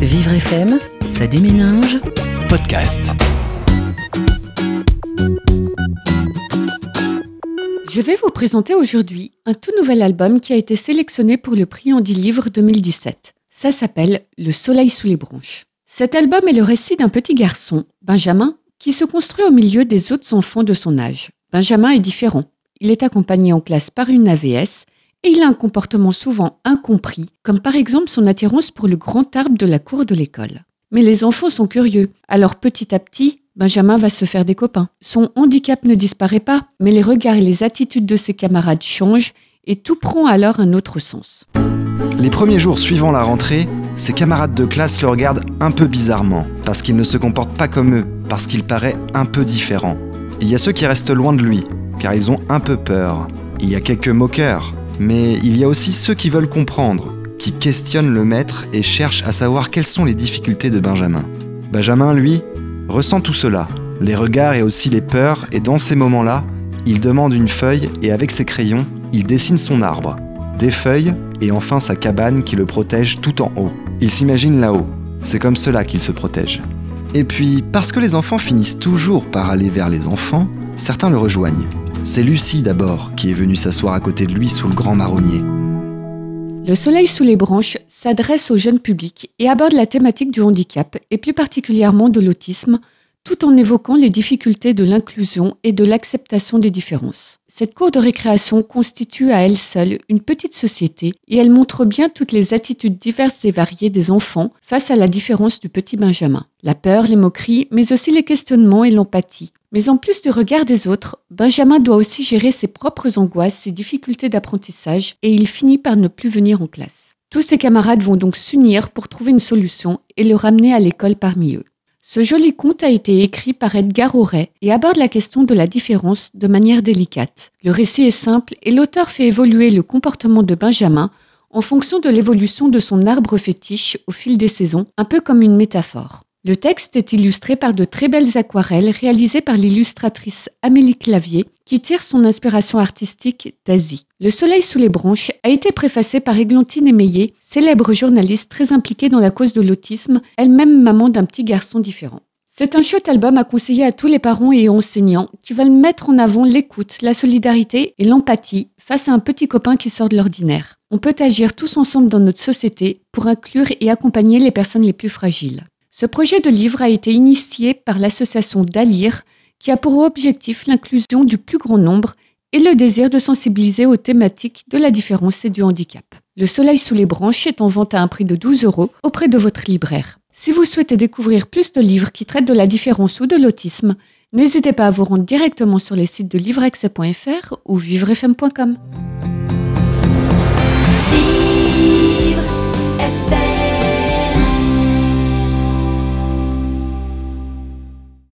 Vivre FM, ça déménage. Podcast. Je vais vous présenter aujourd'hui un tout nouvel album qui a été sélectionné pour le prix Andy Livre 2017. Ça s'appelle Le soleil sous les branches. Cet album est le récit d'un petit garçon, Benjamin, qui se construit au milieu des autres enfants de son âge. Benjamin est différent. Il est accompagné en classe par une AVS et il a un comportement souvent incompris, comme par exemple son attirance pour le grand arbre de la cour de l'école. Mais les enfants sont curieux, alors petit à petit, Benjamin va se faire des copains. Son handicap ne disparaît pas, mais les regards et les attitudes de ses camarades changent et tout prend alors un autre sens. Les premiers jours suivant la rentrée, ses camarades de classe le regardent un peu bizarrement, parce qu'il ne se comporte pas comme eux, parce qu'il paraît un peu différent. Il y a ceux qui restent loin de lui, car ils ont un peu peur. Il y a quelques moqueurs, mais il y a aussi ceux qui veulent comprendre, qui questionnent le maître et cherchent à savoir quelles sont les difficultés de Benjamin. Benjamin, lui, ressent tout cela, les regards et aussi les peurs, et dans ces moments-là, il demande une feuille et avec ses crayons, il dessine son arbre, des feuilles et enfin sa cabane qui le protège tout en haut. Il s'imagine là-haut, c'est comme cela qu'il se protège. Et puis, parce que les enfants finissent toujours par aller vers les enfants, certains le rejoignent. C'est Lucie d'abord qui est venue s'asseoir à côté de lui sous le grand marronnier. Le Soleil sous les branches s'adresse au jeune public et aborde la thématique du handicap et plus particulièrement de l'autisme, tout en évoquant les difficultés de l'inclusion et de l'acceptation des différences. Cette cour de récréation constitue à elle seule une petite société et elle montre bien toutes les attitudes diverses et variées des enfants face à la différence du petit Benjamin. La peur, les moqueries, mais aussi les questionnements et l'empathie. Mais en plus du regard des autres, Benjamin doit aussi gérer ses propres angoisses, ses difficultés d'apprentissage et il finit par ne plus venir en classe. Tous ses camarades vont donc s'unir pour trouver une solution et le ramener à l'école parmi eux. Ce joli conte a été écrit par Edgar Auray et aborde la question de la différence de manière délicate. Le récit est simple et l'auteur fait évoluer le comportement de Benjamin en fonction de l'évolution de son arbre fétiche au fil des saisons, un peu comme une métaphore. Le texte est illustré par de très belles aquarelles réalisées par l'illustratrice Amélie Clavier, qui tire son inspiration artistique d'Asie. Le soleil sous les branches a été préfacé par Églantine Émeillé, célèbre journaliste très impliquée dans la cause de l'autisme, elle-même maman d'un petit garçon différent. C'est un chouette album à conseiller à tous les parents et enseignants qui veulent mettre en avant l'écoute, la solidarité et l'empathie face à un petit copain qui sort de l'ordinaire. On peut agir tous ensemble dans notre société pour inclure et accompagner les personnes les plus fragiles. Ce projet de livre a été initié par l'association Dalir, qui a pour objectif l'inclusion du plus grand nombre et le désir de sensibiliser aux thématiques de la différence et du handicap. Le Soleil sous les branches est en vente à un prix de 12 euros auprès de votre libraire. Si vous souhaitez découvrir plus de livres qui traitent de la différence ou de l'autisme, n'hésitez pas à vous rendre directement sur les sites de livreaccès.fr ou vivrefm.com.